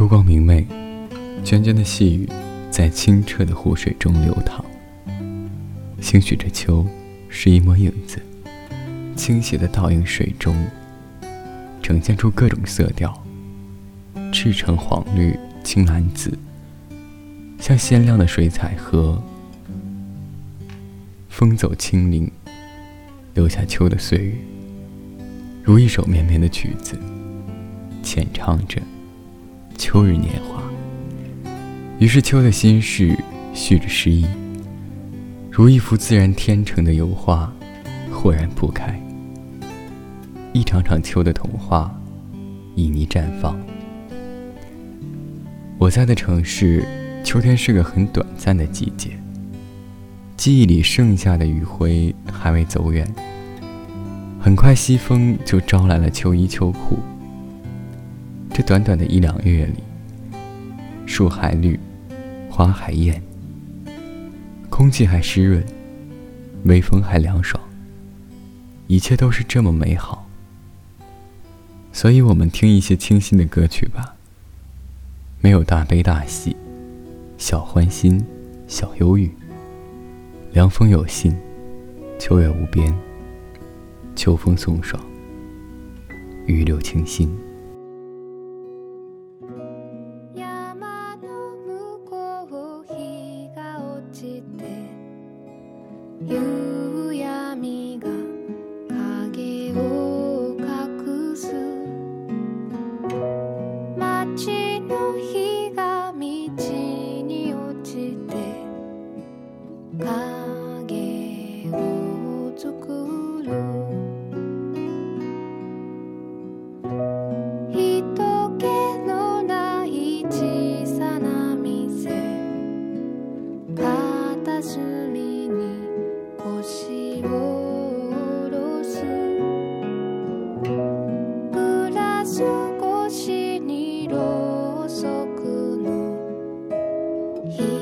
秋光明媚，涓涓的细雨在清澈的湖水中流淌。兴许这秋是一抹影子，倾斜的倒映水中，呈现出各种色调：赤橙黄绿青蓝紫，像鲜亮的水彩和。风走青林，留下秋的岁月，如一首绵绵的曲子，浅唱着。秋日年华，于是秋的心事蓄着诗意，如一幅自然天成的油画，豁然铺开。一场场秋的童话，旖旎绽放。我在的城市，秋天是个很短暂的季节。记忆里剩下的余晖还未走远，很快西风就招来了秋衣秋裤。这短短的一两月里，树还绿，花还艳，空气还湿润，微风还凉爽，一切都是这么美好。所以，我们听一些清新的歌曲吧。没有大悲大喜，小欢心，小忧郁。凉风有信，秋月无边。秋风送爽，雨柳清新。He